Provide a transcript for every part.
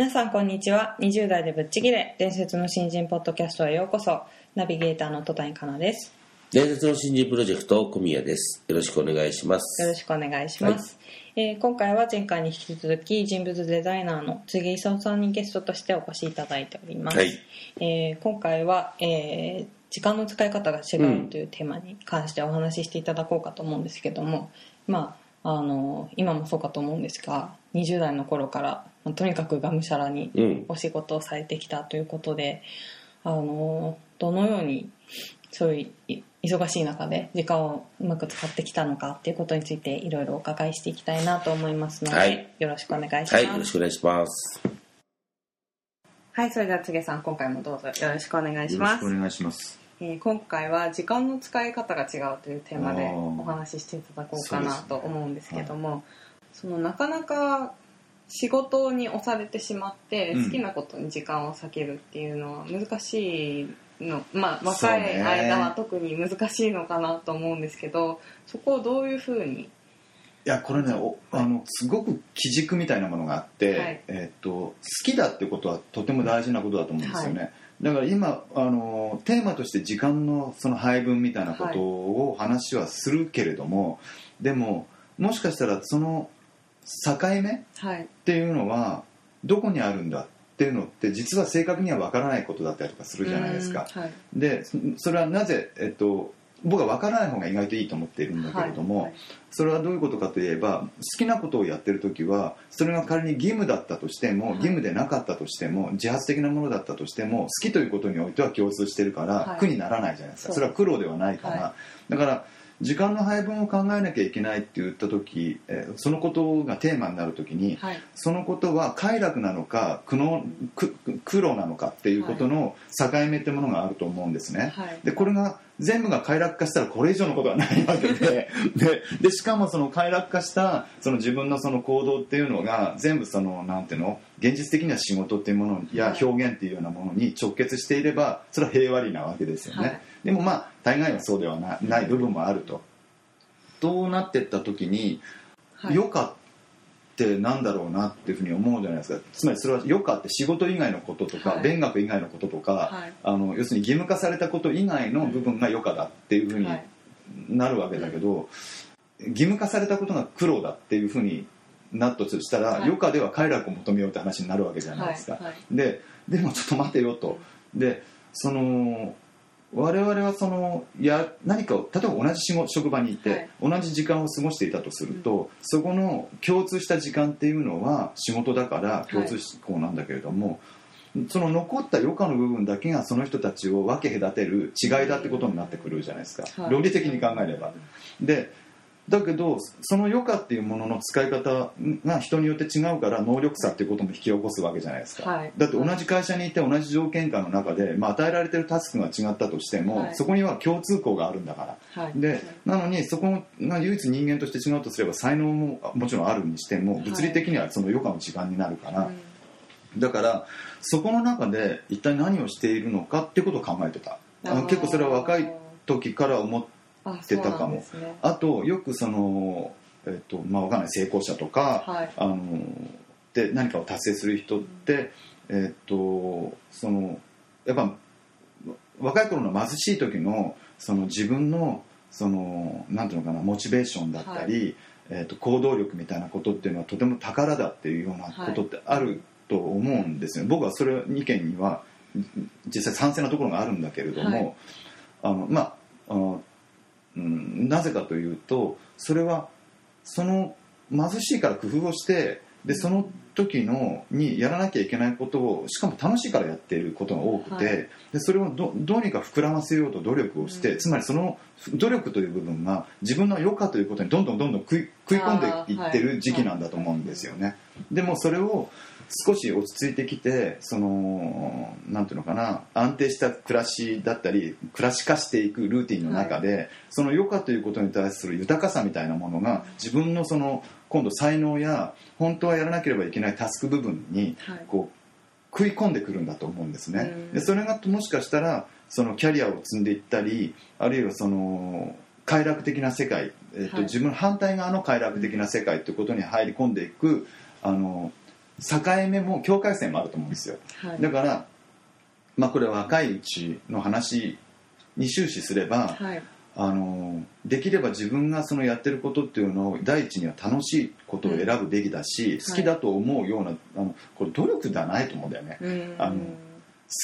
皆さんこんにちは。20代でぶっちぎれ。伝説の新人ポッドキャストへようこそ。ナビゲーターの戸谷香奈です。伝説の新人プロジェクト小宮です。よろしくお願いします。よろしくお願いします、えー今回は前回に引き続き人物デザイナーの杉井勲さんにゲストとしてお越しいただいております、はい。えー今回は、えー時間の使い方が違うというテーマに関してお話ししていただこうかと思うんですけども、まああの今もそうかと思うんですが20代の頃から、まあとにかくがむしゃらにうんお仕事をされてきたということで、あのどのようにそういうい忙しい中で時間をうまく使ってきたのかっていうことについていろいろお伺いしていきたいなと思いますので、はいよろしくお願いします。はいよろしくお願いしますはい、それではつげさん今回もどうぞよろしくお願いしよろます。しくお願いします。えー今回は時間の使い方が違うというテーマでお話ししていただこうかなと思うんですけどもそのなかなか仕事に押されてしまってうん。好きなことに時間を割けるっていうのは難しいの、まあ若いね。間は特に難しいのかなと思うんですけどそこをどういうふうに？いやこれねおあのすごく基軸みたいなものがあって、はい。えっと好きだってことはとても大事なことだと思うんですよね。だから今あのテーマとして時間のその配分みたいなことを話はするけれども、でももしかしたらその境目？はい。っていうのはどこにあるんだっていうのって実は正確には分からないことだったりとかするじゃないですか。うんはい。でそそれはなぜ、えっと、僕は分からない方が意外といいと思っているんだけれども、はいそれはどういうことかといえば好きなことをやってる時はそれが仮に義務だったとしても、はい。義務でなかったとしても自発的なものだったとしても好きということにおいては共通してるから、はい。苦にならないじゃないですか。それは苦労ではないから、はだから時間の配分を考えなきゃいけないって言った時、えーそのことがテーマになる時に、はい。そのことは快楽なのか苦悩苦苦労なのかっていうことの境目ってものがあると思うんですね。はい。でこれが全部が快楽化したらこれ以上のことはないわけで。ででしかもその快楽化したその自分のその行動っていうのが全部そのなんていうの現実的には仕事っていうものやはい表現っていうようなものに直結していればそれは平和理なわけですよね、はいでもまあ大概はそうではなない部分もあると。となってった時にはい。余暇ってなんだろうなっていうふうに思うじゃないですか。つまりそれは余暇って仕事以外のこととか、はい。勉学以外のこととか、はい。あの要するに義務化されたこと以外の部分が余暇だっていうふうにはい。なるわけだけど、義務化されたことが苦労だっていうふうになったとしたら、はい。余暇では快楽を求めようって話になるわけじゃないですか。ででもちょっと待てよと。でその我々はそのや何かを例えば同じ職場にいて、同じ時間を過ごしていたとすると、そこの共通した時間っていうのは仕事だから共通項なんだけれども、その残った余暇の部分だけがその人たちを分け隔てる違いだってことになってくるじゃないですか、はい。論理的に考えれば。でだけどその余暇っていうものの使い方が人によって違うから能力差っていうことも引き起こすわけじゃないですか、はい。だって同じ会社にいて同じ条件下の中で、まあ、与えられてるタスクが違ったとしても、はい。そこには共通項があるんだから。はい。でなのにそこが唯一人間として違うとすれば才能ももちろんあるにしても物理的にはその余暇の時間になるから、うん。だからそこの中で一体何をしているのかってことを考えてた。結構それは若い時から思っあてたかも。ね。あとよくその、えっとまあ、わかんない。成功者とか、はい。あので何かを達成する人って、えっとそのやっぱ若い頃の貧しい時のその自分のそのなんていうのかなモチベーションだったり、えっと行動力みたいなことっていうのはとても宝だっていうようなことってあると思うんですよ、僕はそれ意見には実際賛成なところがあるんだけれども、はい。あのまああのうん、なぜかというとそれはその貧しいから工夫をしてでその時のにやらなきゃいけないことをしかも楽しいからやっていることが多くて、はいでそれをどどうにか膨らませようと努力をして、うんつまりその努力という部分が自分の余暇ということにどんどんどんどん食い食い込んでいってる時期なんだと思うんですよね。でもそれを少し落ち着いてきてそのなんていうのかな安定した暮らしだったり暮らし化していくルーティンの中で、その余暇ということに対する豊かさみたいなものが自分のその今度才能や本当はやらなければいけないタスク部分にはい。こう食い込んでくるんだと思うんですね。うん。でそれがもしかしたらそのキャリアを積んでいったりあるいはその快楽的な世界、えっとはい。自分の反対側の快楽的な世界ということに入り込んでいくあの境目も境界線もあると思うんですよ。はい。だから、まあ、これは若いうちの話に終始すれば、はい。あのできれば自分がそのやってることっていうのを第一には楽しいことを選ぶべきだし、ん。好きだと思うようなあのこれ努力ではないと思うんだよね、うん。あの好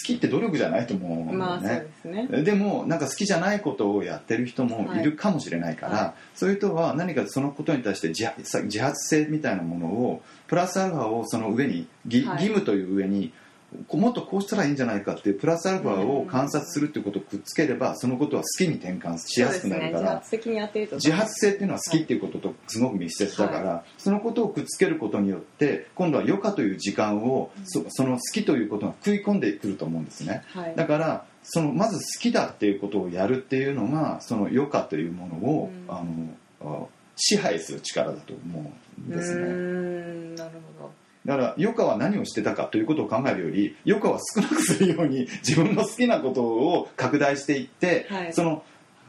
きって努力じゃないと思うんだよね、まあそうですね。でもなんか好きじゃないことをやってる人もい。るかもしれないから、はい。はそういう人は何かそのことに対して自発性みたいなものをプラスアルファをその上に義,、務という上にこもっとこうしたらいいんじゃないかっていうプラスアルファを観察するっていうことをくっつければそのことは好きに転換しやすくなるから。自発的にやってると。自発性っていうのは好きっていうこととすごく密接だから、そのことをくっつけることによって今度は余暇という時間をそその好きということが食い込んでくると思うんですね。はい。だからそのまず好きだっていうことをやるっていうのがその余暇というものを、うん。あのあ支配する力だと思うんですね。ん。なるほだから余暇は何をしてたかということを考えるより余暇は少なくするように 自分の好きなことを拡大していって、はい。その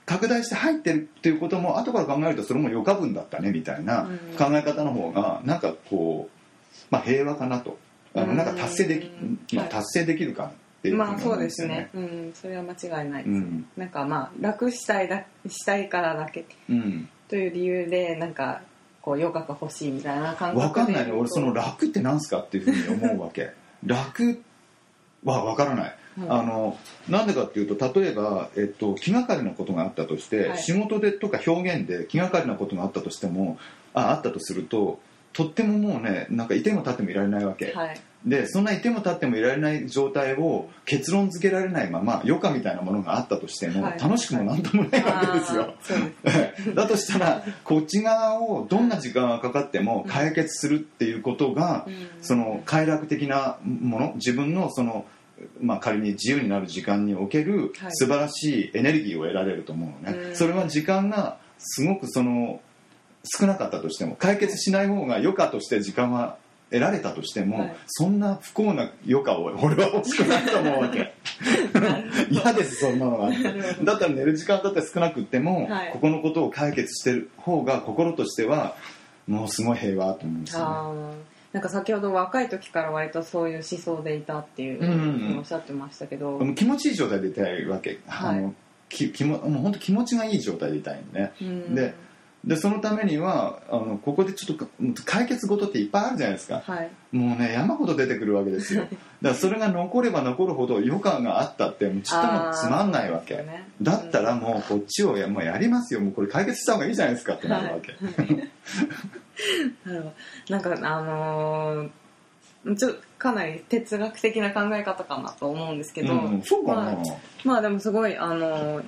拡大して入ってるっていうことも後から考えるとそれも余暇分だったねみたいなうん考え方の方がなんかこう、まあ、平和かなと。あのうん。なんか達成でき、まあ、はい達成できるかっていうふうにまあそうですね。うん、それは間違いない。です、うん。なんかまあ楽したいだしたいからだけうん。という理由でなんかこう余暇が欲しいみたいな感覚で。分かんないね俺その楽ってなんすかっていうふうに思うわけ。楽は分からない、うん。あのなんでかっていうと例えば、えっと、気がかりなことがあったとして、はい。仕事でとか表現で気がかりなことがあったとしてもああったとするととってももうねなんかいても立ってもいられないわけ、はい。でそんないても立ってもいられない状態を結論付けられないまま余暇みたいなものがあったとしても、はい。楽しくもなんともないわけですよ、す だとしたらこっち側をどんな時間がかかっても解決するっていうことが、うん。その快楽的なもの自分のその、まあ、仮に自由になる時間におけるはい。素晴らしいエネルギーを得られると思うのね、うん。それは時間がすごくその少なかったとしても解決しない方が余暇として時間は得られたとしても、はい。そんな不幸な余暇を 俺は欲しくないと思うわけ。嫌ですそんなのがあってなるほど。だったら寝る時間だって少なくっても、はい。ここのことを解決してる方が心としてはもうすごい平和と思うんですよね。なんか先ほど若い時から割とそういう思想でいたっていううんうんうん。おっしゃってましたけど、もう気持ちいい状態でいたいわけ、はい。あのき気ももう本当気持ちがいい状態でいたいのね。うん。ででそのためにはあのここでちょっとか解決事っていっぱいあるじゃないですか。はい。もうね山ほど出てくるわけですよ。だからそれが残れば残るほど余暇があったってちっともつまんないわけ、ね。だったらもうこっちをやもうやりますよ。もうこれ解決した方がいいじゃないですかってなるわけ、なるほど。なんかあのーちょかなり哲学的な考え方かなと思うんですけど、うん、そうかな、まあまあでもすごいあの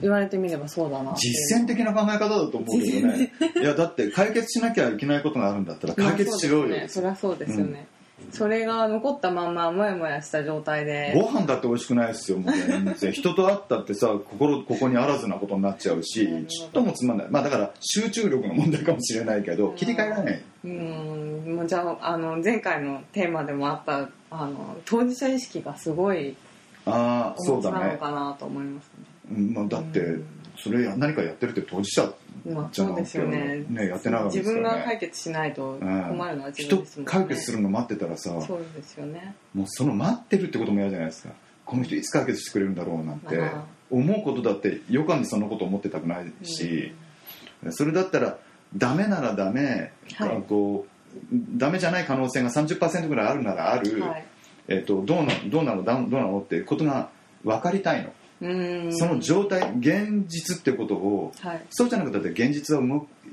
言われてみればそうだな実践的な考え方だと思うけどね。いやだって解決しなきゃいけないことがあるんだったら解決しよ。うよ、ねそりゃそうです。よね、それが残ったまんまもやもやした状態で。ご飯だって美味しくないですよもう全然。人と会ったってさ心ここにあらずなことになっちゃうしちっともつまんない。まあだから集中力の問題かもしれないけど切り替えられないうんもうじゃああの前回のテーマでもあったあの当事者意識がすごいああそうだね、なのかなと思いますうんまあ、だってうん。それや何かやってるって当事者じゃなそうですよね。ねやってないわけです自からね分が解決しないとうん。困るのは自分人ですもんね、解決するの待ってたらさそうですよね。もうその待ってるってことも嫌じゃないですか。この人いつ解決してくれるんだろうなんて思うことだって余暇にそんなこと思ってたくないし、それだったらダメならダメ、はい。あこうダメじゃない可能性が30%ぐらいあるならある、はい。えっとどうなどうなのだどうなのっていうことが分かりたいの。うん。その状態現実ってことをはい。そうじゃなくて現実は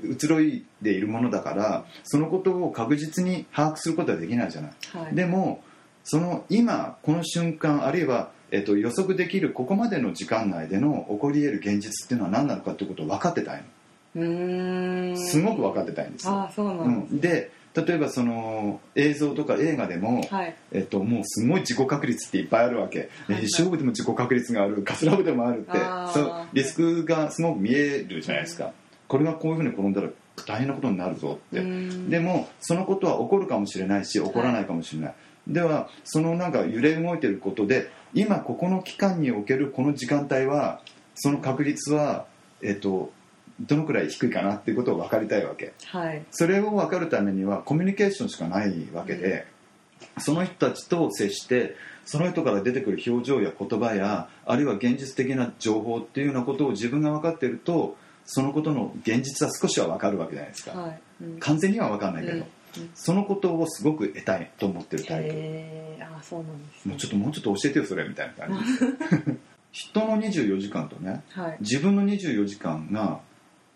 移ろいでいるものだからそのことを確実に把握することはできないじゃない、はい。でもその今この瞬間あるいは、えっと、予測できるここまでの時間内での起こり得る現実っていうのは何なのかっていうことを分かってたいのすごく分かってたいんですよ、ああそうなうん。ん、で例えばその映像とか映画でも、はい。えっと、もうすごい自己確率っていっぱいあるわけ、いはい。勝負でも自己確率があるカスラブでもあるって。そうリスクがすごく見えるじゃないですか、これがこういうふうに転んだら大変なことになるぞって、うん。でもそのことは起こるかもしれないし起こらないかもしれない、ではそのなんか揺れ動いてることで今ここの期間におけるこの時間帯はその確率は、えっと、どのくらい低いかなっていうことを分かりたいわけ。はい。それを分かるためにはコミュニケーションしかないわけで、その人たちと接してその人から出てくる表情や言葉やあるいは現実的な情報っていうようなことを自分が分かっているとそのことの現実は少しは分かるわけじゃないですか、はい。うん。完全には分かんないけど、うん。そのことをすごく得たいと思ってるタイプ。へえああそうなんですね。もうちょっともうちょっと教えてよそれみたいな感じ。で す人の24時間とねはい。自分の24時間が、こ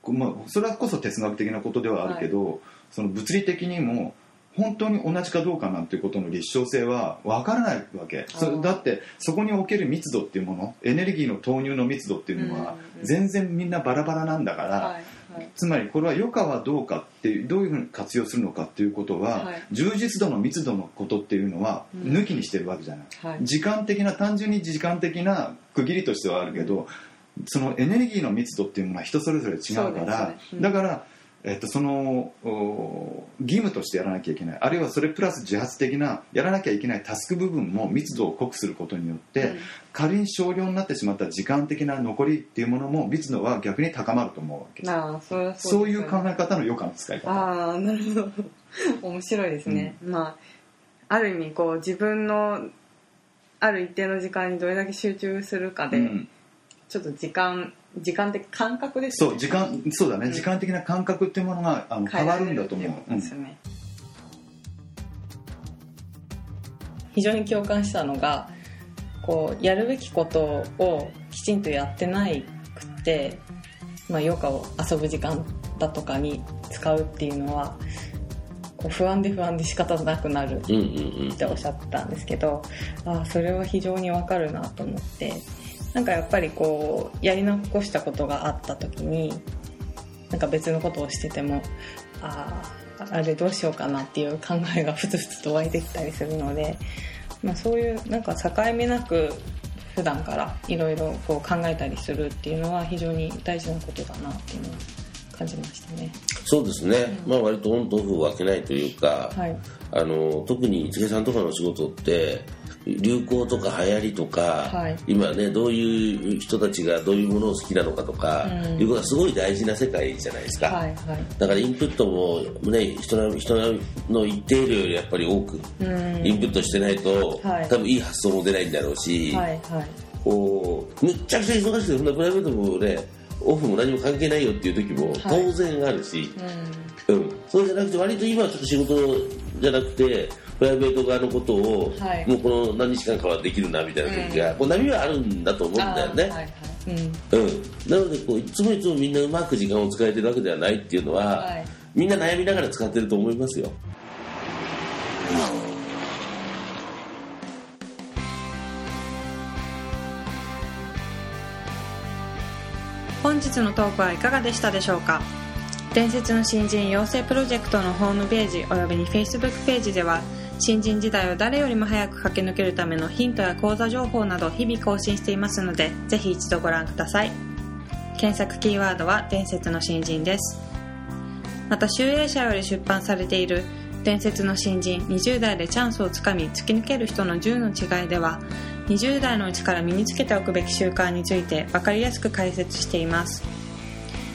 まあ、それはこそ哲学的なことではあるけど、その物理的にも本当に同じかどうかなんていうことの立証性は分からないわけ。そあー。だってそこにおける密度っていうものエネルギーの投入の密度っていうのはうんうん全然みんなバラバラなんだから、はいはい。つまりこれは余暇はどうかっていうどういうふうに活用するのかっていうことは、はい。充実度の密度のことっていうのはうん。抜きにしてるわけじゃない、はい。時間的な単純に時間的な区切りとしてはあるけど、そのエネルギーの密度っていうのは人それぞれ違うからね。うん。だから、えっと、そのお義務としてやらなきゃいけないあるいはそれプラス自発的なやらなきゃいけないタスク部分も密度を濃くすることによって、うん。仮に少量になってしまった時間的な残りっていうものも密度は逆に高まると思うわけ。ああそれはそそういう考え方の余暇の使い方。ああなるほど。面白いですね、まあある意味こう自分のある一定の時間にどれだけ集中するかで、うんちょっと時間時間的感覚ですね。そう時間そうだね、うん。時間的な感覚っていうものがあの変わるんだと思う。うですよね、非常に共感したのがこうやるべきことをきちんとやってないくって、まあ、余暇を遊ぶ時間だとかに使うっていうのはこう不安で不安で仕方なくなるうんうんうんっておっしゃってたんですけどああそれは非常にわかるなと思ってなんかやっぱりこうやり残したことがあった時になんか別のことをしててもあああれどうしようかなっていう考えがふつふつと湧いてきたりするので、まあ、そういうなんか境目なく普段からいろいろこう考えたりするっていうのは非常に大事なことだなっていうのを感じましたね。そうですね、まあ割とオンとオフを分けないというか、はい、あの特に池さんとかの仕事って流行とか流行りとか、はい。今ねどういう人たちがどういうものを好きなのかとか、うん。いうことがすごい大事な世界じゃないですか、はいはい。だからインプットも、ね、人の人の一定量よりやっぱり多くうん。インプットしてないと、はい。多分いい発想も出ないんだろうし、はいはい。こうむっちゃくちゃ忙しくてそんなプライベートもねオフも何も関係ないよっていう時も当然あるし、うん。うん、そうじゃなくて割と今はちょっと仕事じゃなくてプライベート側のことを、はい。もうこの何日間かはできるなみたいな時が、こう波はあるんだと思うんだよね、はいはい。うん。うん、なのでこういつもいつもみんなうまく時間を使えてるわけではないっていうのは、はい。みんな悩みながら使ってると思いますよ。本日のトークはいかがでしたでしょうか？伝説の新人養成プロジェクトのホームページおよびに Facebook ページでは新人時代を誰よりも早く駆け抜けるためのヒントや講座情報など日々更新していますのでぜひ一度ご覧ください。検索キーワードは伝説の新人です。また集英社より出版されている伝説の新人20代でチャンスをつかみ突き抜ける人の10の違いでは20代のうちから身につけておくべき習慣について分かりやすく解説しています。